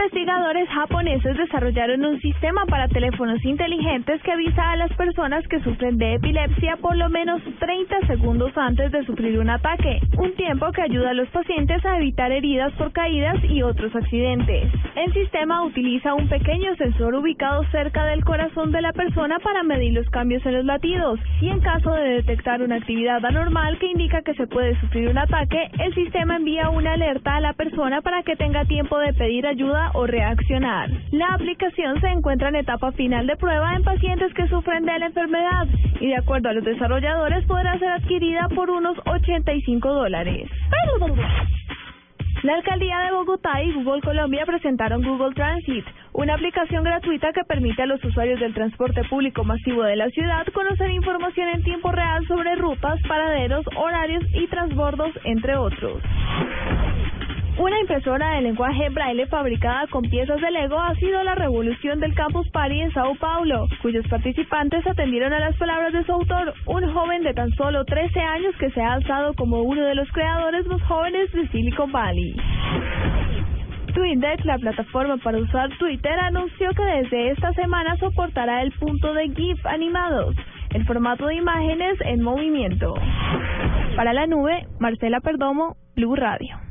Investigadores japoneses desarrollaron un sistema para teléfonos inteligentes que avisa a las personas que sufren de epilepsia por lo menos 30 segundos antes de sufrir un ataque, un tiempo que ayuda a los pacientes a evitar heridas por caídas y otros accidentes. El sistema utiliza un pequeño sensor ubicado cerca del corazón de la persona para medir los cambios en los latidos y en caso de detectar una actividad anormal que indica que se puede sufrir un ataque, el sistema envía una alerta a la persona para que tenga tiempo de pedir ayuda o reaccionar. La aplicación se encuentra en etapa final de prueba en pacientes que sufren de la enfermedad y de acuerdo a los desarrolladores podrá ser adquirida por unos 85 dólares. La alcaldía de Bogotá y Google Colombia presentaron Google Transit, una aplicación gratuita que permite a los usuarios del transporte público masivo de la ciudad conocer información en tiempo real sobre rutas, paraderos, horarios y transbordos, entre otros. Una impresora de lenguaje braille fabricada con piezas de Lego ha sido la revolución del Campus Party en Sao Paulo, cuyos participantes atendieron a las palabras de su autor, un joven de tan solo 13 años que se ha alzado como uno de los creadores más jóvenes de Silicon Valley. TweetDeck, la plataforma para usar Twitter, anunció que desde esta semana soportará el punto de GIF animados, el formato de imágenes en movimiento. Para la nube, Marcela Perdomo, Blue Radio.